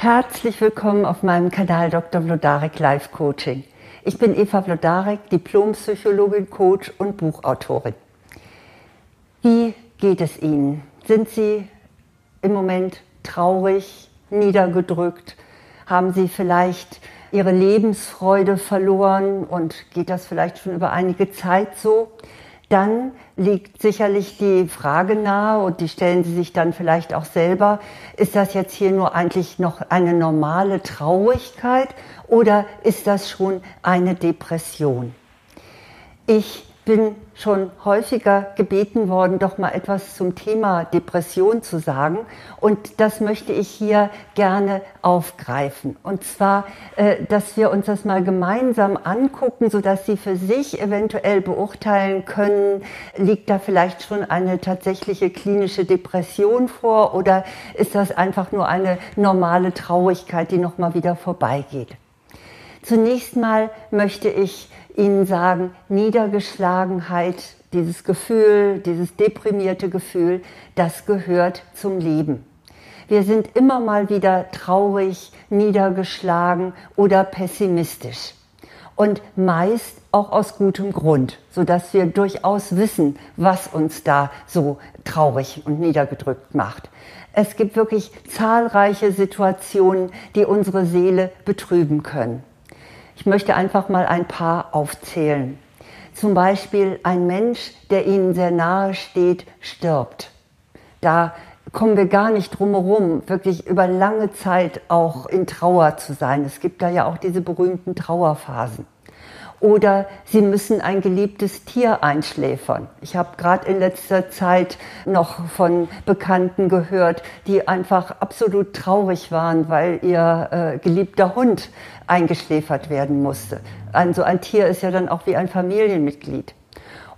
Herzlich willkommen auf meinem Kanal Dr. Vlodarek Life Coaching. Ich bin Eva Vlodarek, Diplompsychologin, Coach und Buchautorin. Wie geht es Ihnen? Sind Sie im Moment traurig, niedergedrückt? Haben Sie vielleicht Ihre Lebensfreude verloren und geht das vielleicht schon über einige Zeit so? Dann liegt sicherlich die Frage nahe und die stellen Sie sich dann vielleicht auch selber, ist das jetzt hier nur eigentlich noch eine normale Traurigkeit oder ist das schon eine Depression? Ich bin schon häufiger gebeten worden, doch mal etwas zum Thema Depression zu sagen. Und das möchte ich hier gerne aufgreifen. Und zwar, äh, dass wir uns das mal gemeinsam angucken, sodass Sie für sich eventuell beurteilen können, liegt da vielleicht schon eine tatsächliche klinische Depression vor oder ist das einfach nur eine normale Traurigkeit, die nochmal wieder vorbeigeht. Zunächst mal möchte ich Ihnen sagen, Niedergeschlagenheit, dieses Gefühl, dieses deprimierte Gefühl, das gehört zum Leben. Wir sind immer mal wieder traurig, niedergeschlagen oder pessimistisch. Und meist auch aus gutem Grund, sodass wir durchaus wissen, was uns da so traurig und niedergedrückt macht. Es gibt wirklich zahlreiche Situationen, die unsere Seele betrüben können. Ich möchte einfach mal ein paar aufzählen. Zum Beispiel ein Mensch, der Ihnen sehr nahe steht, stirbt. Da kommen wir gar nicht drum herum, wirklich über lange Zeit auch in Trauer zu sein. Es gibt da ja auch diese berühmten Trauerphasen. Oder sie müssen ein geliebtes Tier einschläfern. Ich habe gerade in letzter Zeit noch von Bekannten gehört, die einfach absolut traurig waren, weil ihr äh, geliebter Hund eingeschläfert werden musste. Also ein Tier ist ja dann auch wie ein Familienmitglied.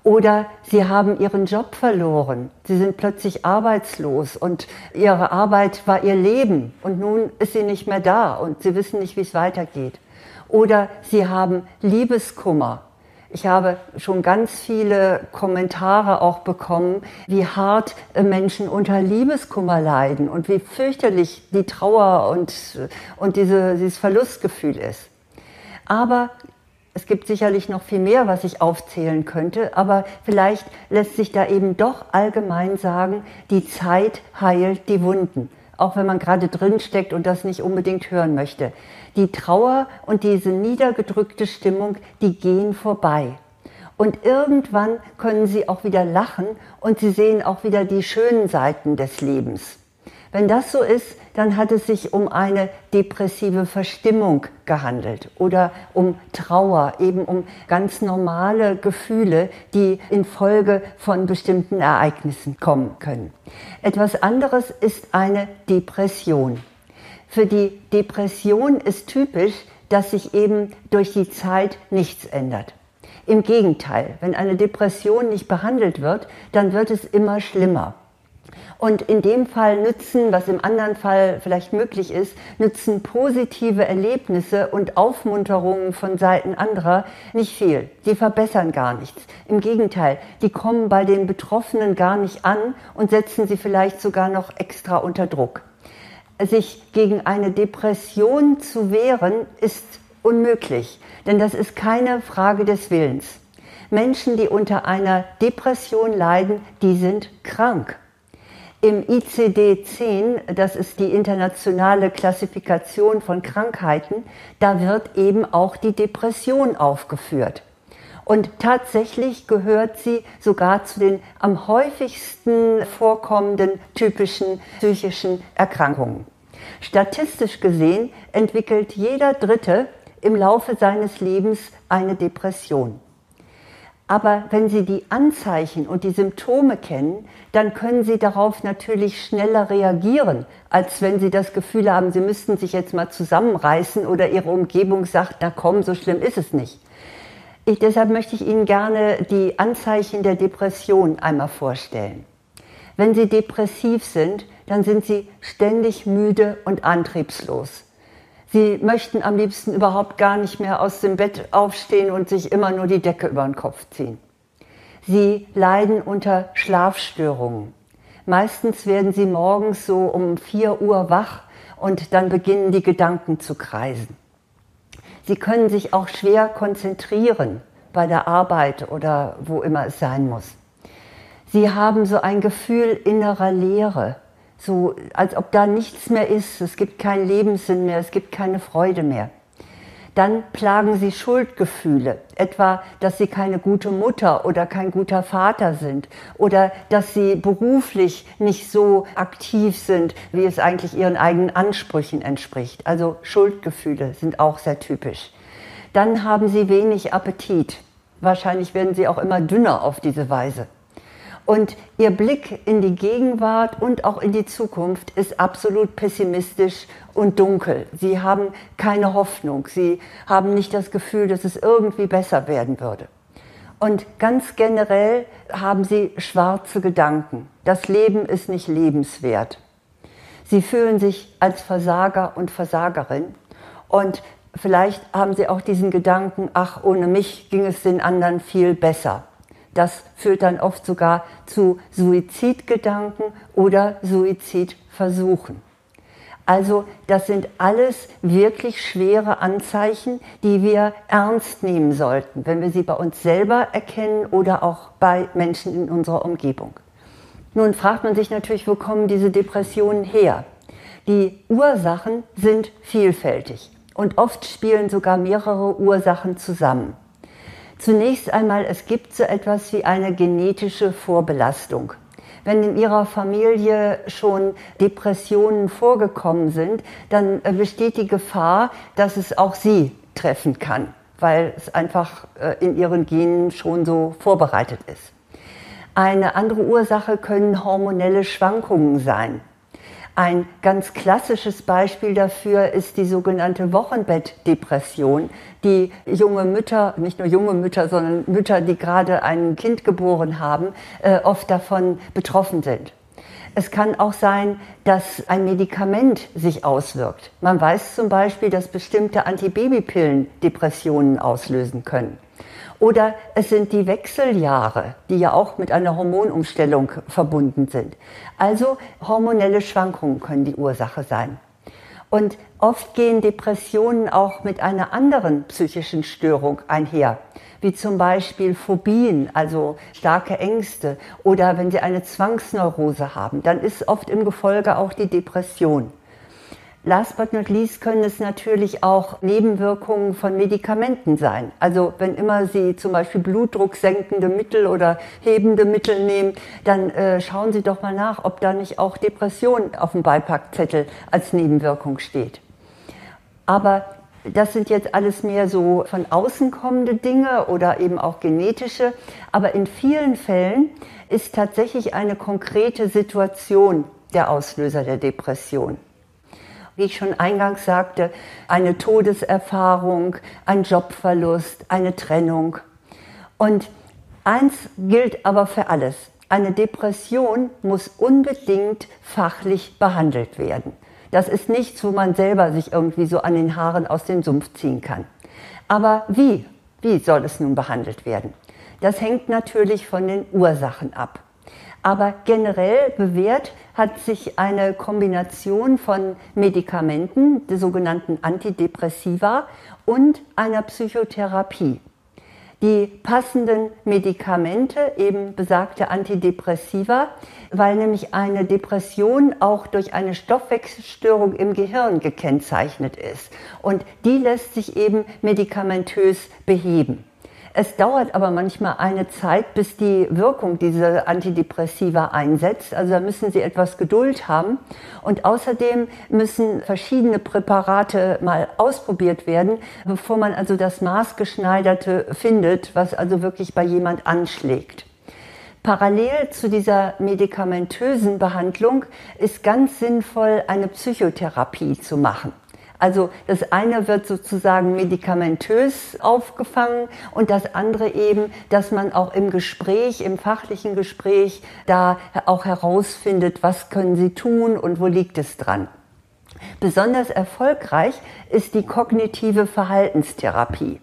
Oder sie haben ihren Job verloren. Sie sind plötzlich arbeitslos und ihre Arbeit war ihr Leben und nun ist sie nicht mehr da und sie wissen nicht, wie es weitergeht. Oder sie haben Liebeskummer. Ich habe schon ganz viele Kommentare auch bekommen, wie hart Menschen unter Liebeskummer leiden und wie fürchterlich die Trauer und, und diese, dieses Verlustgefühl ist. Aber es gibt sicherlich noch viel mehr, was ich aufzählen könnte, aber vielleicht lässt sich da eben doch allgemein sagen, die Zeit heilt die Wunden auch wenn man gerade drin steckt und das nicht unbedingt hören möchte. Die Trauer und diese niedergedrückte Stimmung, die gehen vorbei. Und irgendwann können sie auch wieder lachen und sie sehen auch wieder die schönen Seiten des Lebens. Wenn das so ist, dann hat es sich um eine depressive Verstimmung gehandelt oder um Trauer, eben um ganz normale Gefühle, die infolge von bestimmten Ereignissen kommen können. Etwas anderes ist eine Depression. Für die Depression ist typisch, dass sich eben durch die Zeit nichts ändert. Im Gegenteil, wenn eine Depression nicht behandelt wird, dann wird es immer schlimmer. Und in dem Fall nützen, was im anderen Fall vielleicht möglich ist, nützen positive Erlebnisse und Aufmunterungen von Seiten anderer nicht viel. Sie verbessern gar nichts. Im Gegenteil, die kommen bei den Betroffenen gar nicht an und setzen sie vielleicht sogar noch extra unter Druck. Sich gegen eine Depression zu wehren, ist unmöglich, denn das ist keine Frage des Willens. Menschen, die unter einer Depression leiden, die sind krank. Im ICD-10, das ist die internationale Klassifikation von Krankheiten, da wird eben auch die Depression aufgeführt. Und tatsächlich gehört sie sogar zu den am häufigsten vorkommenden typischen psychischen Erkrankungen. Statistisch gesehen entwickelt jeder Dritte im Laufe seines Lebens eine Depression. Aber wenn Sie die Anzeichen und die Symptome kennen, dann können Sie darauf natürlich schneller reagieren, als wenn Sie das Gefühl haben, Sie müssten sich jetzt mal zusammenreißen oder Ihre Umgebung sagt, na komm, so schlimm ist es nicht. Ich, deshalb möchte ich Ihnen gerne die Anzeichen der Depression einmal vorstellen. Wenn Sie depressiv sind, dann sind Sie ständig müde und antriebslos. Sie möchten am liebsten überhaupt gar nicht mehr aus dem Bett aufstehen und sich immer nur die Decke über den Kopf ziehen. Sie leiden unter Schlafstörungen. Meistens werden sie morgens so um 4 Uhr wach und dann beginnen die Gedanken zu kreisen. Sie können sich auch schwer konzentrieren bei der Arbeit oder wo immer es sein muss. Sie haben so ein Gefühl innerer Leere, so als ob da nichts mehr ist, es gibt keinen Lebenssinn mehr, es gibt keine Freude mehr. Dann plagen sie Schuldgefühle, etwa, dass sie keine gute Mutter oder kein guter Vater sind oder dass sie beruflich nicht so aktiv sind, wie es eigentlich ihren eigenen Ansprüchen entspricht. Also Schuldgefühle sind auch sehr typisch. Dann haben sie wenig Appetit. Wahrscheinlich werden sie auch immer dünner auf diese Weise. Und ihr Blick in die Gegenwart und auch in die Zukunft ist absolut pessimistisch und dunkel. Sie haben keine Hoffnung. Sie haben nicht das Gefühl, dass es irgendwie besser werden würde. Und ganz generell haben sie schwarze Gedanken. Das Leben ist nicht lebenswert. Sie fühlen sich als Versager und Versagerin. Und vielleicht haben sie auch diesen Gedanken, ach, ohne mich ging es den anderen viel besser. Das führt dann oft sogar zu Suizidgedanken oder Suizidversuchen. Also das sind alles wirklich schwere Anzeichen, die wir ernst nehmen sollten, wenn wir sie bei uns selber erkennen oder auch bei Menschen in unserer Umgebung. Nun fragt man sich natürlich, wo kommen diese Depressionen her? Die Ursachen sind vielfältig und oft spielen sogar mehrere Ursachen zusammen. Zunächst einmal, es gibt so etwas wie eine genetische Vorbelastung. Wenn in Ihrer Familie schon Depressionen vorgekommen sind, dann äh, besteht die Gefahr, dass es auch Sie treffen kann, weil es einfach äh, in Ihren Genen schon so vorbereitet ist. Eine andere Ursache können hormonelle Schwankungen sein. Ein ganz klassisches Beispiel dafür ist die sogenannte Wochenbettdepression, die junge Mütter, nicht nur junge Mütter, sondern Mütter, die gerade ein Kind geboren haben, äh, oft davon betroffen sind. Es kann auch sein, dass ein Medikament sich auswirkt. Man weiß zum Beispiel, dass bestimmte Antibabypillen Depressionen auslösen können. Oder es sind die Wechseljahre, die ja auch mit einer Hormonumstellung verbunden sind. Also hormonelle Schwankungen können die Ursache sein. Und oft gehen Depressionen auch mit einer anderen psychischen Störung einher, wie zum Beispiel Phobien, also starke Ängste, oder wenn Sie eine Zwangsneurose haben, dann ist oft im Gefolge auch die Depression. Last but not least können es natürlich auch Nebenwirkungen von Medikamenten sein. Also wenn immer Sie zum Beispiel blutdrucksenkende Mittel oder hebende Mittel nehmen, dann äh, schauen Sie doch mal nach, ob da nicht auch Depression auf dem Beipackzettel als Nebenwirkung steht. Aber das sind jetzt alles mehr so von außen kommende Dinge oder eben auch genetische. Aber in vielen Fällen ist tatsächlich eine konkrete Situation der Auslöser der Depression wie ich schon eingangs sagte, eine Todeserfahrung, ein Jobverlust, eine Trennung. Und eins gilt aber für alles. Eine Depression muss unbedingt fachlich behandelt werden. Das ist nichts, wo man selber sich irgendwie so an den Haaren aus dem Sumpf ziehen kann. Aber wie? Wie soll es nun behandelt werden? Das hängt natürlich von den Ursachen ab. Aber generell bewährt hat sich eine Kombination von Medikamenten, der sogenannten Antidepressiva, und einer Psychotherapie. Die passenden Medikamente, eben besagte Antidepressiva, weil nämlich eine Depression auch durch eine Stoffwechselstörung im Gehirn gekennzeichnet ist. Und die lässt sich eben medikamentös beheben. Es dauert aber manchmal eine Zeit, bis die Wirkung dieser Antidepressiva einsetzt. Also da müssen Sie etwas Geduld haben. Und außerdem müssen verschiedene Präparate mal ausprobiert werden, bevor man also das maßgeschneiderte findet, was also wirklich bei jemand anschlägt. Parallel zu dieser medikamentösen Behandlung ist ganz sinnvoll, eine Psychotherapie zu machen. Also das eine wird sozusagen medikamentös aufgefangen und das andere eben, dass man auch im Gespräch, im fachlichen Gespräch da auch herausfindet, was können Sie tun und wo liegt es dran. Besonders erfolgreich ist die kognitive Verhaltenstherapie.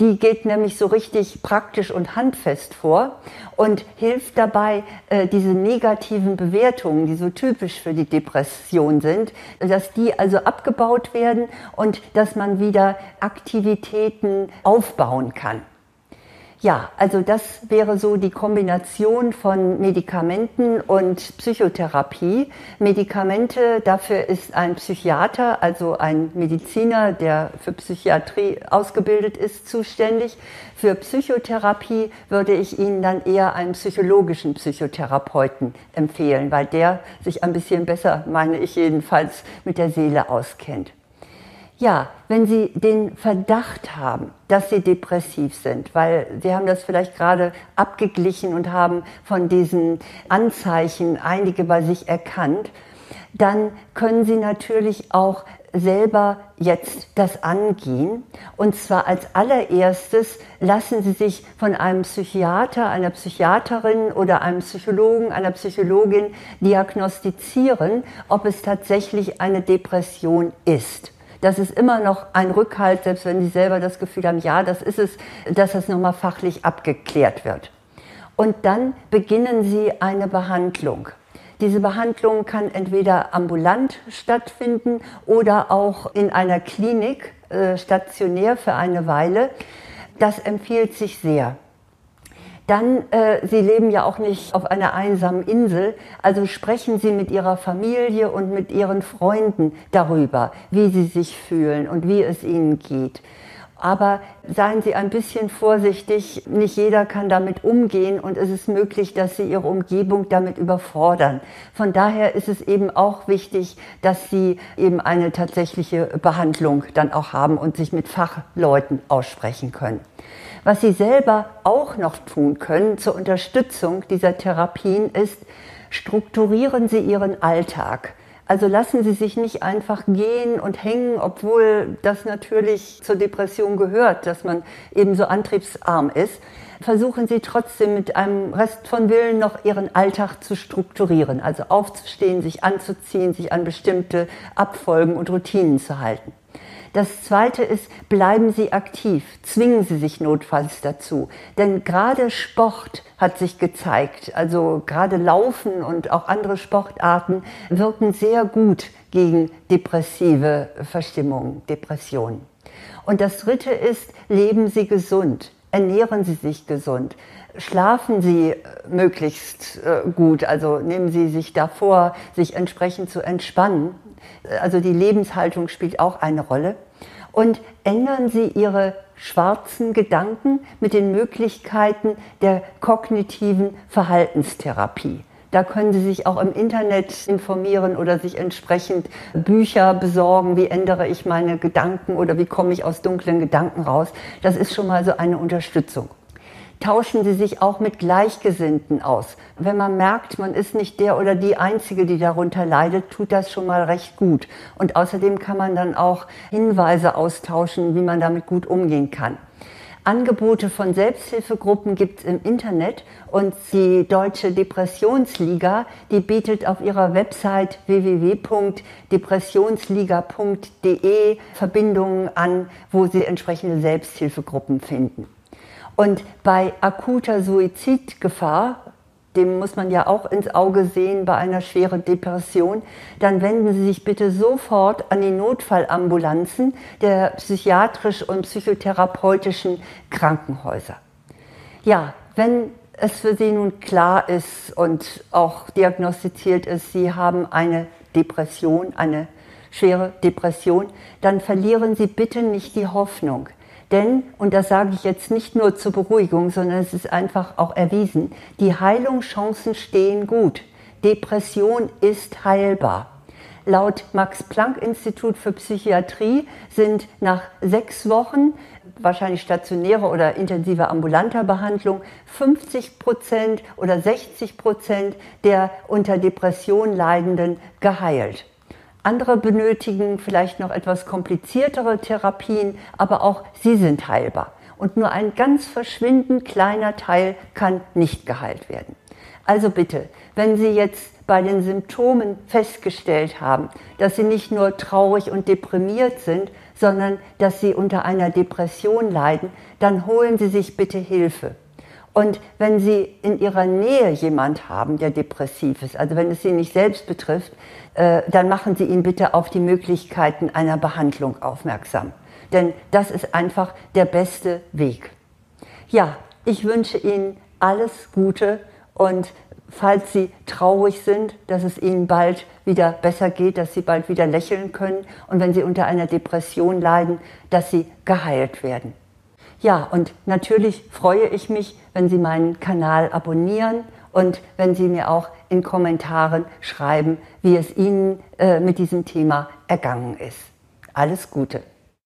Die geht nämlich so richtig praktisch und handfest vor und hilft dabei, äh, diese negativen Bewertungen, die so typisch für die Depression sind, dass die also abgebaut werden und dass man wieder Aktivitäten aufbauen kann. Ja, also das wäre so die Kombination von Medikamenten und Psychotherapie. Medikamente, dafür ist ein Psychiater, also ein Mediziner, der für Psychiatrie ausgebildet ist, zuständig. Für Psychotherapie würde ich Ihnen dann eher einen psychologischen Psychotherapeuten empfehlen, weil der sich ein bisschen besser, meine ich jedenfalls, mit der Seele auskennt. Ja, wenn Sie den Verdacht haben, dass Sie depressiv sind, weil Sie haben das vielleicht gerade abgeglichen und haben von diesen Anzeichen einige bei sich erkannt, dann können Sie natürlich auch selber jetzt das angehen. Und zwar als allererstes lassen Sie sich von einem Psychiater, einer Psychiaterin oder einem Psychologen, einer Psychologin diagnostizieren, ob es tatsächlich eine Depression ist das ist immer noch ein Rückhalt, selbst wenn Sie selber das Gefühl haben, ja, das ist es, dass das nochmal fachlich abgeklärt wird. Und dann beginnen Sie eine Behandlung. Diese Behandlung kann entweder ambulant stattfinden oder auch in einer Klinik äh, stationär für eine Weile. Das empfiehlt sich sehr. Dann, äh, Sie leben ja auch nicht auf einer einsamen Insel, also sprechen Sie mit Ihrer Familie und mit Ihren Freunden darüber, wie Sie sich fühlen und wie es Ihnen geht. Aber seien Sie ein bisschen vorsichtig, nicht jeder kann damit umgehen und es ist möglich, dass Sie Ihre Umgebung damit überfordern. Von daher ist es eben auch wichtig, dass Sie eben eine tatsächliche Behandlung dann auch haben und sich mit Fachleuten aussprechen können. Was Sie selber auch noch tun können zur Unterstützung dieser Therapien ist, strukturieren Sie Ihren Alltag. Also lassen Sie sich nicht einfach gehen und hängen, obwohl das natürlich zur Depression gehört, dass man eben so antriebsarm ist. Versuchen Sie trotzdem mit einem Rest von Willen noch Ihren Alltag zu strukturieren, also aufzustehen, sich anzuziehen, sich an bestimmte Abfolgen und Routinen zu halten. Das Zweite ist, bleiben Sie aktiv, zwingen Sie sich notfalls dazu. Denn gerade Sport hat sich gezeigt, also gerade Laufen und auch andere Sportarten wirken sehr gut gegen depressive Verstimmungen, Depressionen. Und das Dritte ist, leben Sie gesund, ernähren Sie sich gesund schlafen Sie äh, möglichst äh, gut, also nehmen Sie sich davor, sich entsprechend zu entspannen. Also die Lebenshaltung spielt auch eine Rolle und ändern Sie Ihre schwarzen Gedanken mit den Möglichkeiten der kognitiven Verhaltenstherapie. Da können Sie sich auch im Internet informieren oder sich entsprechend Bücher besorgen, wie ändere ich meine Gedanken oder wie komme ich aus dunklen Gedanken raus. Das ist schon mal so eine Unterstützung tauschen Sie sich auch mit Gleichgesinnten aus. Wenn man merkt, man ist nicht der oder die Einzige, die darunter leidet, tut das schon mal recht gut. Und außerdem kann man dann auch Hinweise austauschen, wie man damit gut umgehen kann. Angebote von Selbsthilfegruppen gibt es im Internet und die Deutsche Depressionsliga, die bietet auf ihrer Website www.depressionsliga.de Verbindungen an, wo Sie entsprechende Selbsthilfegruppen finden. Und bei akuter Suizidgefahr, dem muss man ja auch ins Auge sehen bei einer schweren Depression, dann wenden Sie sich bitte sofort an die Notfallambulanzen der psychiatrisch und psychotherapeutischen Krankenhäuser. Ja, wenn es für Sie nun klar ist und auch diagnostiziert ist, Sie haben eine Depression, eine schwere Depression, dann verlieren Sie bitte nicht die Hoffnung. Denn, und das sage ich jetzt nicht nur zur Beruhigung, sondern es ist einfach auch erwiesen, die Heilungschancen stehen gut. Depression ist heilbar. Laut Max-Planck-Institut für Psychiatrie sind nach sechs Wochen wahrscheinlich stationäre oder intensive ambulanter Behandlung 50 Prozent oder 60 Prozent der unter Depression Leidenden geheilt. Andere benötigen vielleicht noch etwas kompliziertere Therapien, aber auch sie sind heilbar. Und nur ein ganz verschwindend kleiner Teil kann nicht geheilt werden. Also bitte, wenn Sie jetzt bei den Symptomen festgestellt haben, dass sie nicht nur traurig und deprimiert sind, sondern dass sie unter einer Depression leiden, dann holen Sie sich bitte Hilfe. Und wenn Sie in Ihrer Nähe jemand haben, der depressiv ist, also wenn es Sie nicht selbst betrifft, äh, dann machen Sie ihn bitte auf die Möglichkeiten einer Behandlung aufmerksam. Denn das ist einfach der beste Weg. Ja, ich wünsche Ihnen alles Gute und falls Sie traurig sind, dass es Ihnen bald wieder besser geht, dass Sie bald wieder lächeln können und wenn Sie unter einer Depression leiden, dass Sie geheilt werden. Ja, und natürlich freue ich mich, wenn Sie meinen Kanal abonnieren und wenn Sie mir auch in Kommentaren schreiben, wie es Ihnen äh, mit diesem Thema ergangen ist. Alles Gute.